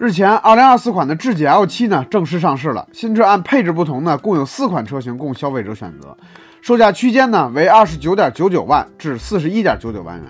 日前，2024款的智己 L7 呢正式上市了。新车按配置不同呢，共有四款车型供消费者选择，售价区间呢为29.99万至41.99万元。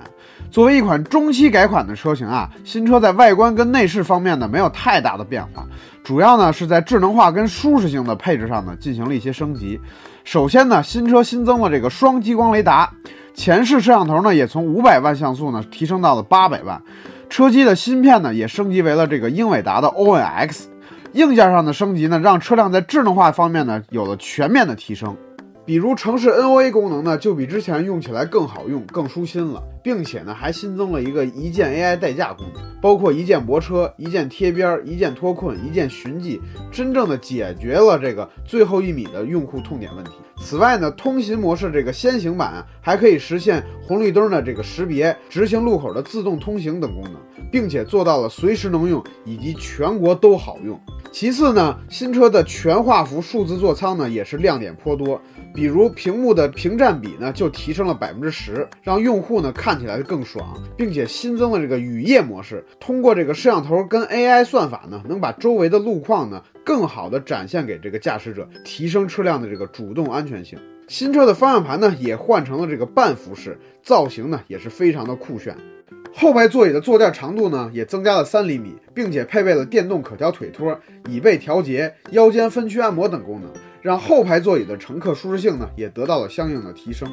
作为一款中期改款的车型啊，新车在外观跟内饰方面呢没有太大的变化，主要呢是在智能化跟舒适性的配置上呢进行了一些升级。首先呢，新车新增了这个双激光雷达，前视摄像头呢也从500万像素呢提升到了800万。车机的芯片呢，也升级为了这个英伟达的 ONX，。硬件上的升级呢，让车辆在智能化方面呢有了全面的提升。比如城市 NOA 功能呢，就比之前用起来更好用、更舒心了，并且呢还新增了一个一键 AI 代驾功能，包括一键泊车、一键贴边、一键脱困、一键寻迹，真正的解决了这个最后一米的用户痛点问题。此外呢，通行模式这个先行版还可以实现红绿灯的这个识别、直行路口的自动通行等功能，并且做到了随时能用以及全国都好用。其次呢，新车的全画幅数字座舱呢也是亮点颇多，比如屏幕的屏占比呢就提升了百分之十，让用户呢看看起来更爽，并且新增了这个雨夜模式，通过这个摄像头跟 AI 算法呢，能把周围的路况呢更好的展现给这个驾驶者，提升车辆的这个主动安全性。新车的方向盘呢也换成了这个半幅式，造型呢也是非常的酷炫。后排座椅的坐垫长度呢也增加了三厘米，并且配备了电动可调腿托、椅背调节、腰间分区按摩等功能，让后排座椅的乘客舒适性呢也得到了相应的提升。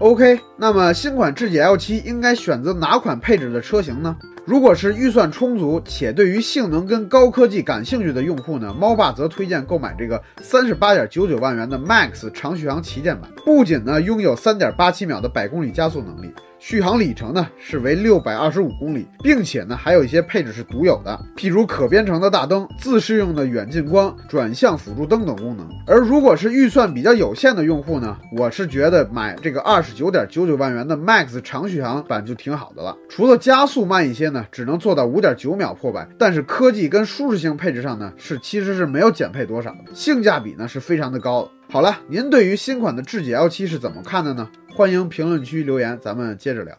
OK，那么新款智己 L7 应该选择哪款配置的车型呢？如果是预算充足且对于性能跟高科技感兴趣的用户呢，猫爸则推荐购买这个三十八点九九万元的 Max 长续航旗舰版，不仅呢拥有三点八七秒的百公里加速能力。续航里程呢是为六百二十五公里，并且呢还有一些配置是独有的，譬如可编程的大灯、自适应的远近光、转向辅助灯等功能。而如果是预算比较有限的用户呢，我是觉得买这个二十九点九九万元的 Max 长续航版就挺好的了。除了加速慢一些呢，只能做到五点九秒破百，但是科技跟舒适性配置上呢是其实是没有减配多少的，性价比呢是非常的高。好了，您对于新款的智己 L7 是怎么看的呢？欢迎评论区留言，咱们接着聊。